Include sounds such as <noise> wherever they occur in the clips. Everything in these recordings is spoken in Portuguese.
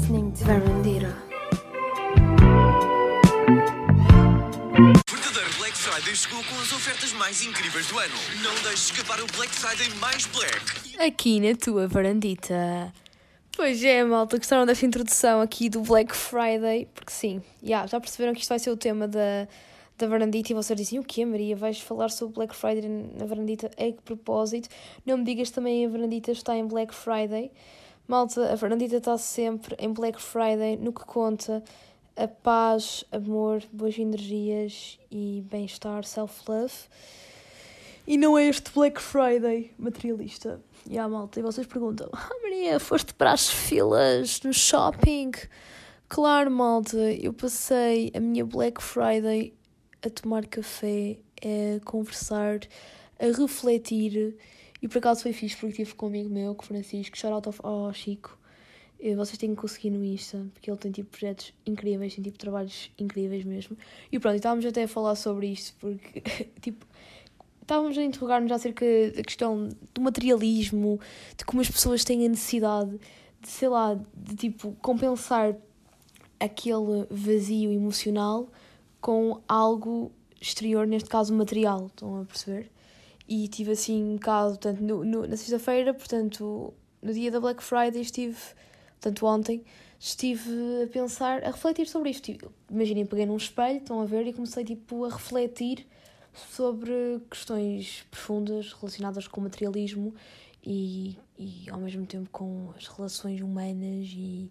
listening to Verandira. verdadeiro Black Friday chegou com as ofertas mais incríveis do ano. Não deixes escapar o Black Friday mais black. Aqui na tua varandita. Pois é, malta, gostaram desta introdução aqui do Black Friday? Porque sim, yeah, já perceberam que isto vai ser o tema da, da varandita e vocês dizem, o quê, Maria? Vais falar sobre Black Friday na varandita? É que propósito? Não me digas também a varandita está em Black Friday. Malta, a varandita está sempre em Black Friday, no que conta a paz, amor, boas energias e bem-estar, self-love. E não é este Black Friday materialista. E a malta, e vocês perguntam: Ah, Maria, foste para as filas no shopping? Claro, malta, eu passei a minha Black Friday a tomar café, a conversar, a refletir. E por acaso foi fixe porque estive com um amigo meu, com o Francisco, shout out ao Chico. Vocês têm que conseguir no Insta, porque ele tem tipo projetos incríveis, tem tipo trabalhos incríveis mesmo. E pronto, estávamos até a falar sobre isto, porque <laughs> tipo, estávamos a interrogar-nos acerca da questão do materialismo, de como as pessoas têm a necessidade de, sei lá, de tipo, compensar aquele vazio emocional com algo exterior, neste caso material, estão a perceber? E tive assim um bocado, portanto, no, no- na sexta-feira, portanto, no dia da Black Friday estive, portanto, ontem, estive a pensar, a refletir sobre isto. Tipo, Imaginem, peguei num espelho, estão a ver, e comecei tipo a refletir sobre questões profundas relacionadas com o materialismo e, e ao mesmo tempo com as relações humanas e,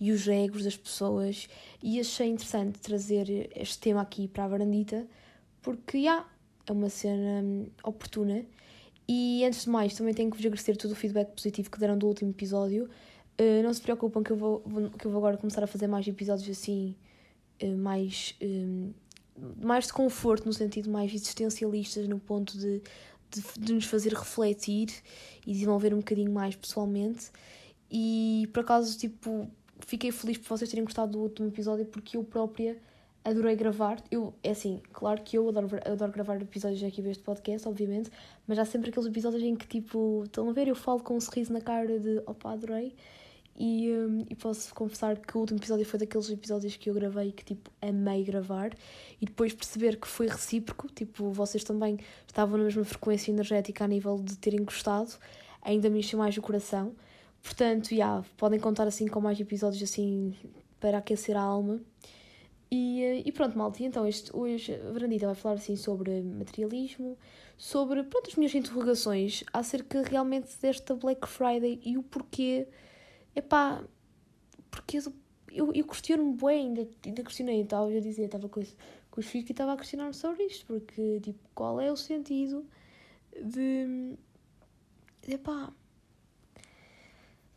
e os egos das pessoas. E achei interessante trazer este tema aqui para a varandita, porque já é uma cena hum, oportuna. E antes de mais, também tenho que vos agradecer todo o feedback positivo que deram do último episódio. Uh, não se preocupam que eu, vou, que eu vou agora começar a fazer mais episódios assim, uh, mais, um, mais de conforto, no sentido mais existencialistas, no ponto de, de, de nos fazer refletir e desenvolver um bocadinho mais pessoalmente. E por acaso, tipo, fiquei feliz por vocês terem gostado do último episódio porque eu própria adorei gravar. Eu, é assim, claro que eu adoro, adoro gravar episódios aqui deste podcast, obviamente, mas há sempre aqueles episódios em que, tipo, estão a ver, eu falo com um sorriso na cara de opa, adorei. E, hum, e posso confessar que o último episódio foi daqueles episódios que eu gravei que, tipo, amei gravar. E depois perceber que foi recíproco, tipo, vocês também estavam na mesma frequência energética a nível de terem gostado, ainda me encheu mais o coração. Portanto, já, podem contar assim com mais episódios assim para aquecer a alma. E, eh, e pronto, malta, então este, hoje a Verandita vai falar assim sobre materialismo, sobre pronto, as minhas interrogações acerca realmente desta Black Friday e o porquê. Epá, porque eu, eu, questiono-me bem, ainda, ainda questionei, estava a dizer, estava com, com os filhos e estava a questionar-me sobre isto, porque tipo, qual é o sentido de. de epá,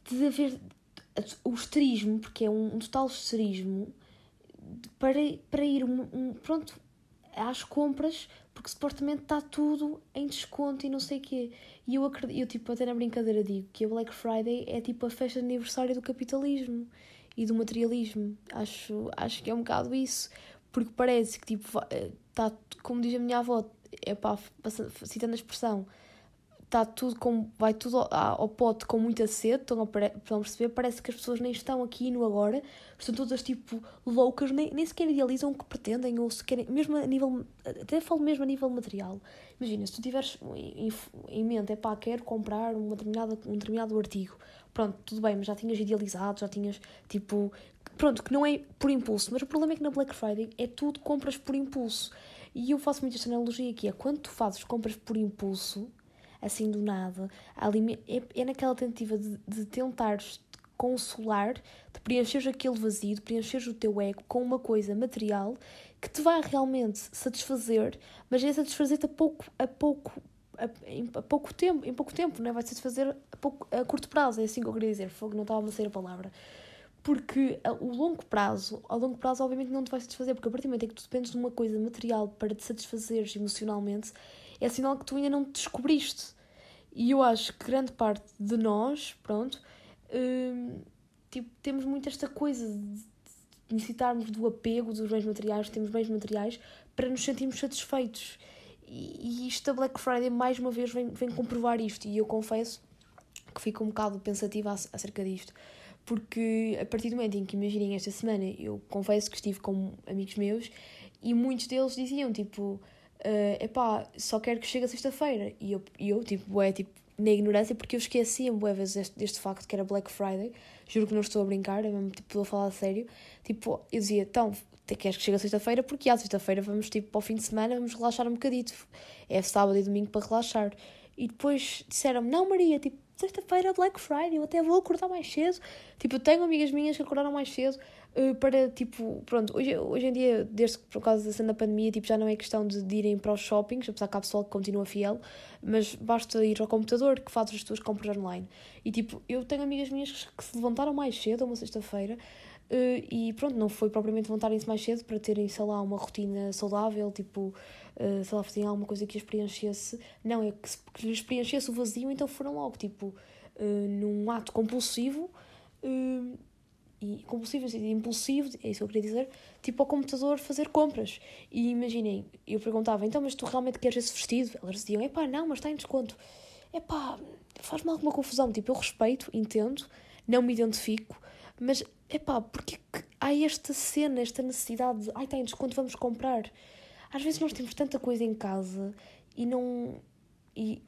de haver o esterismo, porque é um, um total esterismo para, para ir um, um- pronto, às compras, porque supostamente está tudo em desconto e não sei o quê. E eu acredito, eu tipo, até na brincadeira digo que a Black Friday é tipo a festa de aniversário do capitalismo e do materialismo. Acho, acho que é um bocado isso, porque parece que tipo, está, como diz a minha avó, é pá, citando a expressão, está tudo com, vai tudo ao, ao pote com muita sede, estão a, perceber? Parece que as pessoas nem estão aqui no agora, estão todas tipo loucas, nem, nem sequer idealizam o que pretendem, ou se querem, mesmo a nível, até falo mesmo a nível material. Imagina, se tu tiveres em, em- em mente, é pá, quero comprar uma determinada, um determinado artigo, pronto, tudo bem, mas já tinhas idealizado, já tinhas tipo, pronto, que não é por impulso, mas o problema é que na Black Friday é tudo compras por impulso. E eu faço muito esta analogia aqui, é quando tu fazes compras por impulso, assim do nada, é, é naquela tentativa de, de tentares consolar, de preencheres aquele vazio, de preencheres o teu ego com uma coisa material que te vai realmente satisfazer, mas é satisfazer-te a pouco, a pouco, a, em a pouco tempo, em pouco tempo, não é? vai satisfazer a, pouco, a curto prazo, é assim que eu queria dizer, fogo, não estava a sair a palavra. Porque a- o longo prazo, ao longo prazo, obviamente não te vai satisfazer, porque a partir do momento em que tu dependes de uma coisa material para te satisfazeres emocionalmente, é sinal que tu ainda não te descobriste. E eu acho que grande parte de nós, pronto, hum, tipo, temos muito esta coisa de necessitarmos do apego dos bens materiais, temos bens materiais, para nos sentirmos satisfeitos. E, e isto da Black Friday, mais uma vez, vem, vem comprovar isto. E eu confesso que fico um bocado pensativa ac- acerca disto. Porque a partir do momento em que, imaginem, esta semana eu confesso que estive com amigos meus e muitos deles diziam tipo: uh, epá, só quero que chegue a sexta-feira. E eu, e eu tipo, é tipo, na ignorância, porque eu esquecia-me boas vezes deste, deste facto que era Black Friday. Juro que não estou a brincar, é mesmo tipo, estou a falar a sério. Tipo, eu dizia: então, queres que chegue a sexta-feira? Porque à sexta-feira vamos tipo para o fim de semana, vamos relaxar um bocadito. É sábado e domingo para relaxar. E depois disseram-me: não, Maria, tipo sexta-feira é Black Friday, eu até vou acordar mais cedo. Tipo, eu tenho amigas minhas que acordaram mais cedo para, tipo, pronto, hoje, hoje em dia, desde que por causa da cena pandemia, tipo, já não é questão de, de irem para os shoppings, apesar que há pessoal que continua fiel, mas basta ir ao computador que fazes as tuas compras online. E, tipo, eu tenho amigas minhas que se levantaram mais cedo, uma sexta-feira, Uh, e pronto, não foi propriamente levantarem-se mais cedo para terem, sei lá, uma rotina saudável, tipo, uh, sei lá, fazerem alguma coisa que as preenchesse. Não, é que, que lhes preenchesse o vazio, então foram logo, tipo, num ato compulsivo, e compulsivo e impulsivo, é isso que eu queria dizer, tipo ao computador fazer compras. E imaginem, eu perguntava, então, mas tu realmente queres esse vestido? Elas diziam, epá, não, mas está em desconto. Epá, faz-me alguma confusão, tipo, eu respeito, entendo, não me identifico, mas epá, porque que há esta cena, esta necessidade de ai, tem desconto, vamos comprar. Às vezes nós temos tanta coisa em casa e não. E,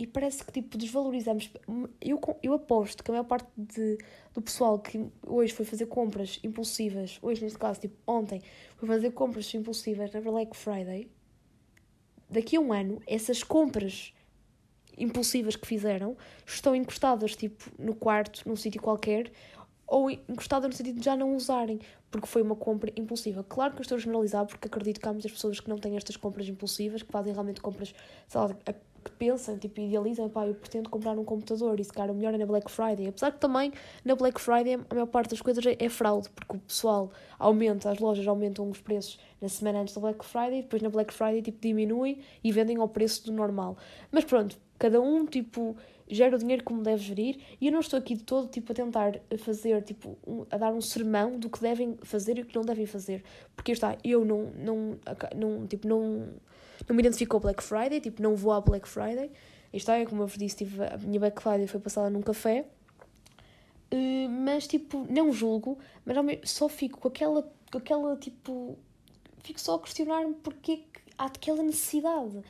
e, parece que tipo desvalorizamos. Eu, eu aposto que a maior parte de, do pessoal que hoje foi fazer compras impulsivas, hoje neste caso, tipo ontem, foi fazer compras impulsivas na Black Friday, daqui a um ano, essas compras impulsivas que fizeram estão encostadas tipo no quarto, num sítio qualquer, ou encostada no sentido de já não usarem, porque foi uma compra impulsiva. Claro que eu estou a generalizar, porque acredito que há muitas pessoas que não têm estas compras impulsivas, que fazem realmente compras, sei lá, que pensam, tipo, idealizam, pá, eu pretendo comprar um computador e se calhar o melhor é na Black Friday. Apesar que também na Black Friday a maior parte das coisas é, fraude, porque o pessoal aumenta, as lojas aumentam os preços na semana antes da Black Friday, depois na Black Friday, tipo, diminui e vendem ao preço do normal. Mas pronto, cada um, tipo, gera o dinheiro como deve gerir e eu não estou aqui de todo tipo a tentar fazer tipo um, a dar um sermão do que devem fazer e o que não devem fazer porque está eu não não não tipo não não me identifico com Black Friday tipo não vou à Black Friday. Está é como eu vos disse a minha Black Friday foi passada num café. Uh, mas tipo não julgo mas só fico com aquela com aquela tipo fico só a questionar-me porque que há aquela necessidade.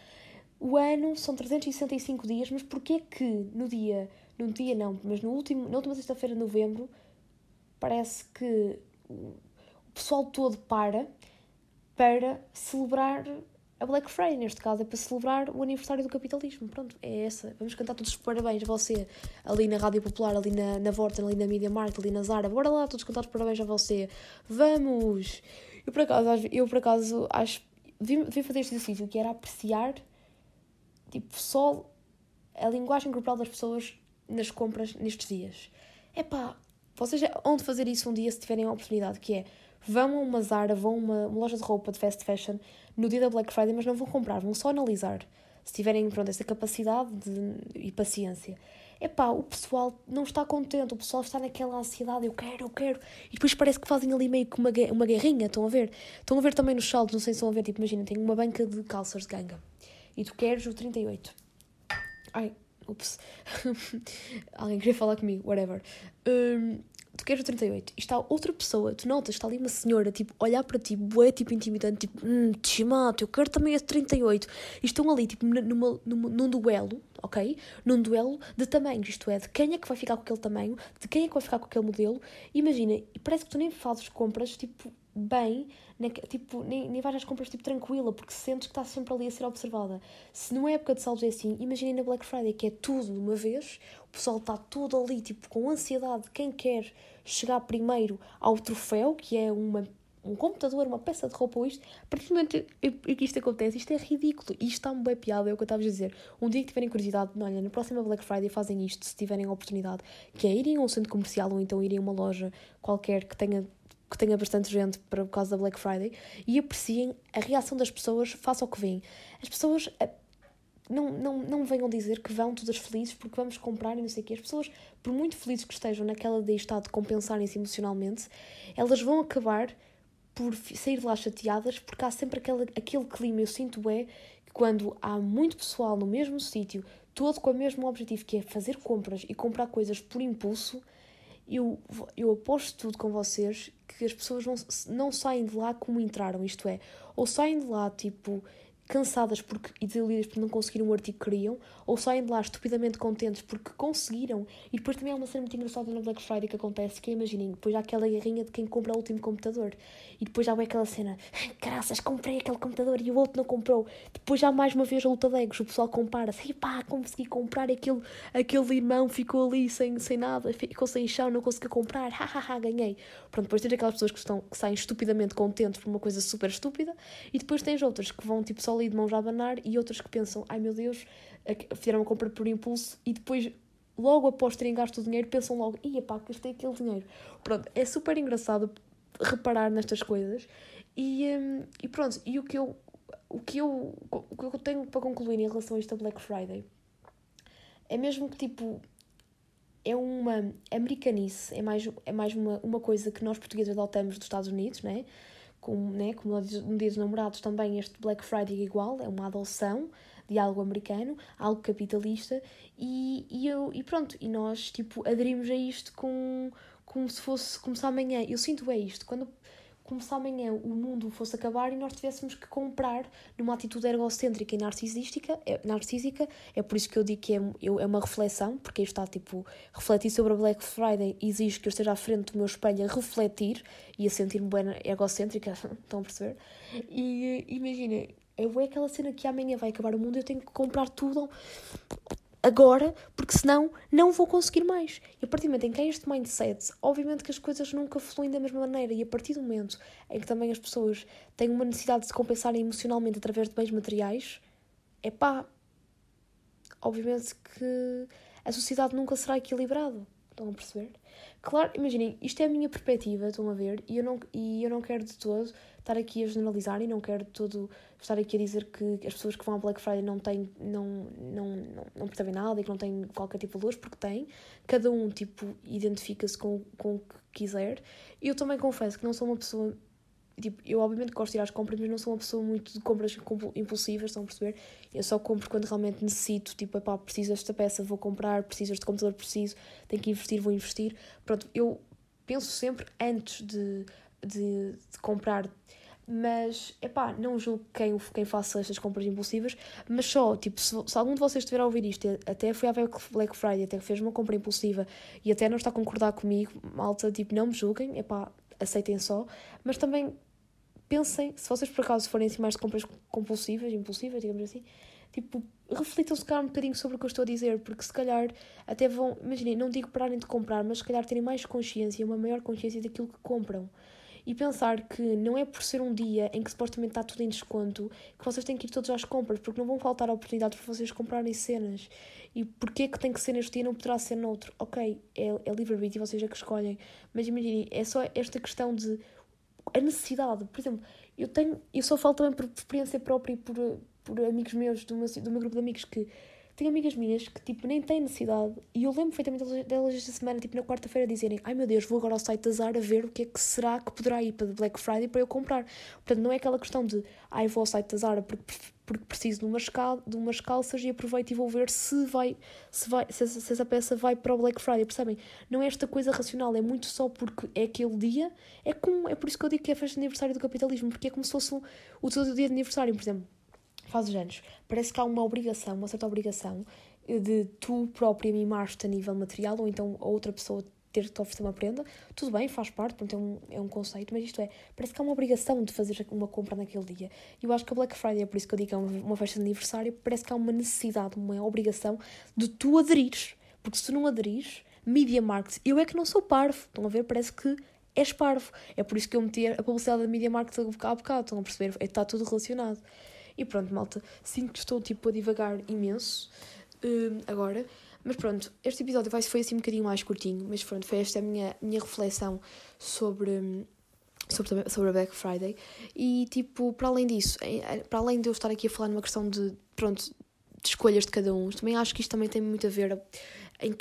O ano são 365 dias, mas porquê que no dia, no dia não, mas no último, na última sexta-feira de novembro, parece que o pessoal todo para para celebrar a Black Friday, neste caso, é para celebrar o aniversário do capitalismo. Pronto, é essa. Vamos cantar todos os parabéns a você, ali na Rádio Popular, ali na, na Vorten, ali na Media Market, ali na Zara. Bora lá, todos cantar os parabéns a você. Vamos! Eu, por acaso, eu, por acaso, acho... Vim, fazer este exercício, que era apreciar Tipo, só a linguagem corporal das pessoas nas compras nestes dias. É pá, vocês onde fazer isso um dia se tiverem a oportunidade, que é vão a uma Zara, vão a uma, uma, loja de roupa de fast fashion no dia da Black Friday, mas não vão comprar, vão só analisar. Se tiverem pronto, essa capacidade de, e paciência. É pá, o pessoal não está contente, o pessoal está naquela ansiedade, eu quero, eu quero. E depois parece que fazem ali meio que uma, uma guerrinha, estão a ver? Estão a ver também nos saldos, não sei se estão a ver, tipo, imagina, tem uma banca de calças de ganga e tu queres o 38. Ai, ups. <laughs> Alguém queria falar comigo, whatever. Um, tu queres o 38 e está outra pessoa, tu notas, está ali uma senhora, tipo, olhar para ti, bué, tipo, intimidante, tipo, hum, chimato, eu quero também esse 38. E estão ali, tipo, numa, numa, num duelo, ok? Num duelo de tamanhos, isto é, de quem é que vai ficar com aquele tamanho, de quem é que vai ficar com aquele modelo. Imagina, e parece que tu nem fazes compras, tipo, bem, nem, tipo, nem, nem vais às compras tipo, tranquila, porque sentes que está sempre ali a ser observada. Se não é época de saldos é assim, imaginem na Black Friday, que é tudo de uma vez, o pessoal está todo ali, tipo, com ansiedade, quem quer chegar primeiro ao troféu, que é uma, um computador, uma peça de roupa ou isto, a partir do momento que isto acontece, isto é ridículo, isto está uma bem piada, é o que eu estava a dizer. Um dia que tiverem curiosidade, olha, na próxima Black Friday fazem isto, se tiverem a oportunidade, que é irem a um centro comercial ou então irem a uma loja qualquer que tenha que tenha bastante gente para, por causa da Black Friday e apreciem a reação das pessoas face ao que vêm. As pessoas eh, não, não, não venham dizer que vão todas felizes porque vamos comprar e não sei o quê. As pessoas, por muito felizes que estejam naquela de estado de compensarem-se emocionalmente, elas vão acabar por sair de lá chateadas porque há sempre aquele, aquele clima. Eu sinto é que quando há muito pessoal no mesmo sítio, todo com o mesmo objetivo, que é fazer compras e comprar coisas por impulso, eu, eu aposto tudo com vocês que as pessoas não, não saem de lá como entraram, isto é, ou saem de lá tipo cansadas porque, e desiludidas por não conseguirem o artigo que queriam, ou saem de lá estupidamente contentes porque conseguiram. E depois também há uma cena muito engraçada na Black Friday que acontece, que é, imaginem, depois há aquela guerrinha de quem compra o último computador. E depois vai aquela cena, graças, comprei aquele computador e o outro não comprou. Depois já mais uma vez a luta de egos, o pessoal compara-se, pá, consegui comprar aquele, aquele irmão, ficou ali sem, sem nada, ficou sem chão, não conseguiu comprar, hahaha, ganhei. Pronto, depois tens aquelas pessoas que, estão, que saem estupidamente contentes por uma coisa super estúpida, e depois tens outras que vão tipo só ali de mãos a abanar e outras que pensam, ai meu Deus, fizeram uma compra por impulso e depois, logo após terem gasto o dinheiro, pensam logo, ia pá, gastei aquele dinheiro. Pronto, é super engraçado reparar nestas coisas e, um, e pronto, e o que eu o que eu o que eu tenho para concluir em relação a esta Black Friday é mesmo que tipo é uma americanice, é mais, é mais uma, uma coisa que nós portugueses adotamos dos Estados Unidos, né? Como, né, como no Dia dos Namorados também este Black Friday é igual, é uma adoção de algo americano, algo capitalista, e, e, eu, e pronto, e nós tipo aderimos a isto com, como se fosse começar amanhã. Eu sinto é isto, quando começar amanhã o mundo fosse acabar e nós tivéssemos que comprar numa atitude egocêntrica e narcisística, é, é por isso que eu digo que é, é uma reflexão, porque está tipo, refletir sobre a Black Friday exige que eu esteja à frente do meu espelho a refletir e a sentir-me bem egocêntrica, <laughs> estão a perceber? E imagina, eu é aquela cena que amanhã vai acabar o mundo e eu tenho que comprar tudo agora, porque senão não vou conseguir mais. E a partir do momento em que há este mindset, obviamente que as coisas nunca fluem da mesma maneira. E a partir do momento em que também as pessoas têm uma necessidade de se compensarem emocionalmente através de bens materiais, é pá, obviamente que a sociedade nunca será equilibrada. Estão a perceber? Claro, imaginem, isto é a minha perspectiva, estão a ver, e eu não, e eu não quero de todo estar aqui a generalizar e não quero de todo estar aqui a dizer que as pessoas que vão ao Black Friday não, têm, não, não, não, não percebem nada e que não têm qualquer tipo de valores, porque têm. Cada um, tipo, identifica-se com, com o que quiser. Eu também confesso que não sou uma pessoa Tipo, eu obviamente gosto de ir às compras, mas não sou uma pessoa muito de compras impulsivas, estão a perceber? Eu só compro quando realmente necessito, tipo, epá, preciso desta peça, vou comprar, preciso deste computador, preciso, tenho que investir, vou investir. Pronto, eu penso sempre antes de, de, de comprar, mas, epá, não julgo quem, quem faça estas compras impulsivas, mas só, tipo, se, se algum de vocês estiver a ouvir isto, até foi à Black Friday, até fez uma compra impulsiva e até não está a concordar comigo, malta, tipo, não me julguem, epá, aceitem só, mas também pensem, se vocês por acaso forem assim mais de compras compulsivas, impulsivas, digamos assim, tipo, reflitam se calhar um bocadinho sobre o que eu estou a dizer, porque se calhar até vão, imaginem, não digo pararem de comprar, mas se calhar terem mais consciência, uma maior consciência daquilo que compram. E pensar que não é por ser um dia em que supostamente está tudo em desconto que vocês têm que ir todos às compras, porque não vão faltar oportunidades para vocês comprarem cenas. E porquê que tem que ser neste dia não poderá ser noutro? Ok, é, é livre-arbítrio e vocês é que escolhem. Mas imaginem, é só esta questão de a necessidade. Por exemplo, eu tenho, eu só falo também por experiência própria e por, por amigos meus, do meu, do meu grupo de amigos, que tenho amigas minhas que, tipo, nem têm necessidade. E eu lembro perfeitamente delas esta semana, tipo, na quarta-feira, dizerem: Ai meu Deus, vou agora ao site da Zara ver o que é que será que poderá ir para Black Friday para eu comprar. Portanto, não é aquela questão de: Ai, vou ao site da Zara porque, porque preciso de umas, cal de umas calças e aproveito e vou ver se vai, se, vai se, essa, se essa peça vai para o Black Friday. Percebem? Não é esta coisa racional, é muito só porque é aquele dia. É, como, é por isso que eu digo que é festa de aniversário do capitalismo, porque é como se fosse o, o dia de aniversário, por exemplo. Faz anos, parece que há uma obrigação, uma certa obrigação de tu própria mimar-te a nível material ou então outra pessoa ter que te oferecer uma prenda, tudo bem, faz parte, portanto, é um, é um conceito, mas isto é, parece que há uma obrigação de fazer uma compra naquele dia. E eu acho que a Black Friday, é por isso que eu digo que é uma festa de aniversário, parece que há uma necessidade, uma obrigação de tu aderires. Porque se tu não aderires, Media Market, eu é que não sou parvo, estão a ver? Parece que és parvo. É por isso que eu meti a publicidade da Media Market há bocado, estão a perceber? Está tudo relacionado. E pronto, malta, sinto que estou tipo a divagar imenso uh, agora. Mas pronto, este episódio vai, foi assim um bocadinho mais curtinho, mas pronto, foi esta a minha, minha reflexão sobre, sobre, sobre a Black Friday. E tipo, para além disso, para além de eu estar aqui a falar numa questão de, pronto, de escolhas de cada um, também acho que isto também tem muito a ver em,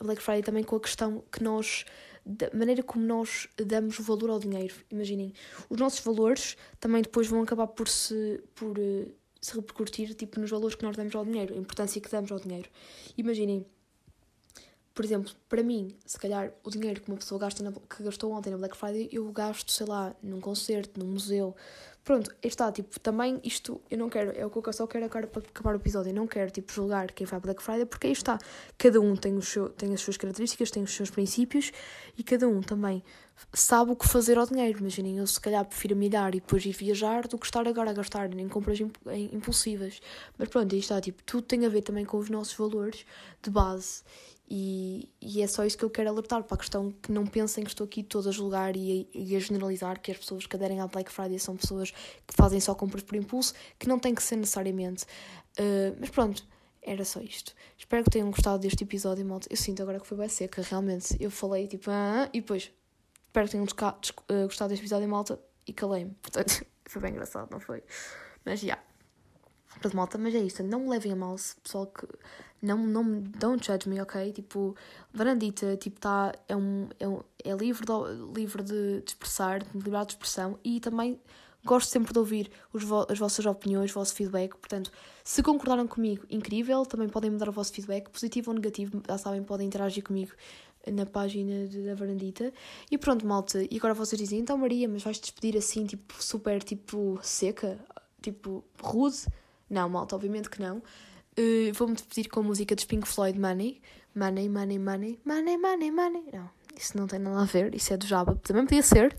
a Black Friday também com a questão que nós da maneira como nós damos valor ao dinheiro. Imaginem, os nossos valores também depois vão acabar por se por uh, se repercutir tipo, nos valores que nós damos ao dinheiro, a importância que damos ao dinheiro. Imaginem, por exemplo, para mim, se calhar o dinheiro que uma pessoa gasta na, que gastou ontem na Black Friday, eu gasto, sei lá, num concerto, num museu. Pronto, está, tipo, também isto, eu não quero, é o que eu só quero agora para acabar o episódio, eu não quero, tipo, julgar quem vai Black Friday, porque aí está, cada um tem, o seu, tem as suas características, tem os seus princípios, e cada um também sabe o que fazer ao dinheiro. Imaginem, eu se calhar prefiro milhar e depois ir viajar do que estar agora a gastar em compras impulsivas. Mas pronto, aí está, tipo, tudo tem a ver também com os nossos valores de base. E, e é só isso que eu quero alertar para a questão que não pensem que estou aqui toda a julgar e e a generalizar que as pessoas que aderem à Black Friday são pessoas que fazem só compras por impulso, que não tem que ser necessariamente. Uh, mas pronto, era só isto. Espero que tenham gostado deste episódio, malta. Eu sinto agora que foi bem seca, realmente. Eu falei tipo, ah, e depois, espero que tenham uh, gostado deste episódio, malta, e calei-me. Portanto, <laughs> foi bem engraçado, não foi? Mas já. Yeah. Pronto, malta, mas é isto. Não me levem a mal, pessoal que não, não, don't judge me, ok? Tipo, Varandita, tipo, tá, é, um, é, um, é livre, de, livre de, expressar, de liberdade de expressão e também gosto sempre de ouvir vo as vossas opiniões, o vosso feedback. Portanto, se concordaram comigo, incrível, também podem me dar o vosso feedback, positivo ou negativo, já sabem, podem interagir comigo na página da Varandita. E pronto, malta, e agora vocês dizem, então Maria, mas vais-te despedir assim, tipo, super, tipo, seca? Tipo, rude? Não, malta, obviamente que não. Uh, Vou-me despedir com a música dos Pink Floyd Money. Money, money, money, money, money, money. Não, isso não tem nada a ver, isso é do Java. Também podia ser,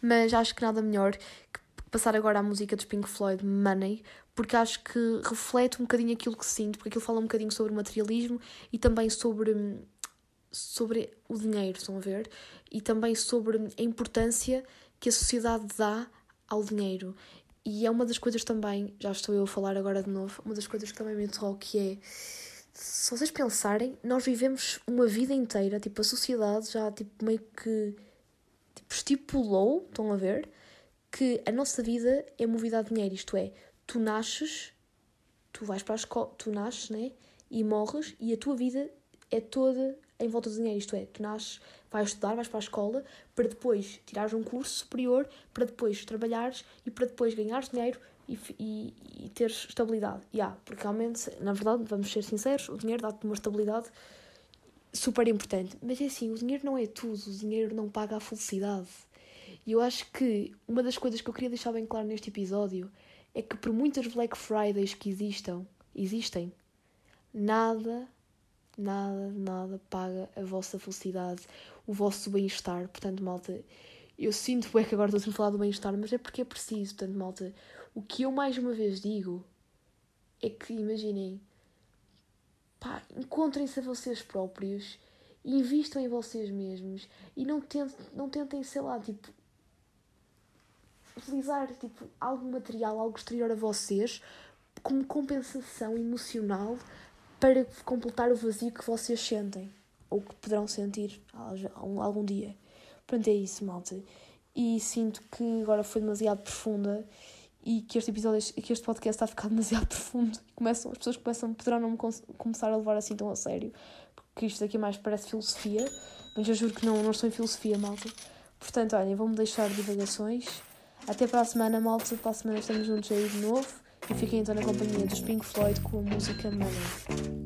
mas acho que nada melhor que passar agora a música dos Pink Floyd Money, porque acho que reflete um bocadinho aquilo que sinto, porque aquilo fala um bocadinho sobre o materialismo e também sobre, sobre o dinheiro, estão a ver? E também sobre a importância que a sociedade dá ao dinheiro. E é uma das coisas também, já estou eu a falar agora de novo, uma das coisas que também me interrogo que é, se vocês pensarem, nós vivemos uma vida inteira, tipo, a sociedade já tipo, meio que tipo, estipulou, estão a ver, que a nossa vida é movida a dinheiro, isto é, tu nasces, tu vais para a escola, tu nasces, né, e morres, e a tua vida é toda em volta do dinheiro, isto é, tu nasces, vais estudar, vais para a escola, para depois tirares um curso superior, para depois trabalhares e para depois ganhares dinheiro e, e, e teres estabilidade. Yeah, porque realmente, na verdade, vamos ser sinceros, o dinheiro dá-te uma estabilidade super importante. Mas é assim, o dinheiro não é tudo, o dinheiro não paga a felicidade. E eu acho que uma das coisas que eu queria deixar bem claro neste episódio é que por muitas Black Fridays que existam, existem, nada nada, nada paga a vossa felicidade, o vosso bem-estar. Portanto, malta, eu sinto bem que agora estou a falar do bem-estar, mas é porque é preciso. Portanto, malta, o que eu mais uma vez digo é que, imaginem, pá, encontrem-se a vocês próprios, invistam em vocês mesmos e não tentem, não tentem sei lá, tipo, utilizar tipo, algo material, algo exterior a vocês como compensação emocional para completar o vazio que vocês sentem ou que poderão sentir algum dia. Pronto, é isso, malta. E sinto que agora foi demasiado profunda e que este episódio, que este podcast está a ficar <laughs> demasiado profundo. E começam, as pessoas começam, poderão não me começar a levar assim tão a sério, porque isto aqui mais parece filosofia, mas eu juro que não, não estou em filosofia, malta. Portanto, olhem, vou-me deixar divagações. Até para a semana, malta. Para a semana estamos juntos aí de novo. E fiquem então na companhia dos Pink Floyd com a música Money.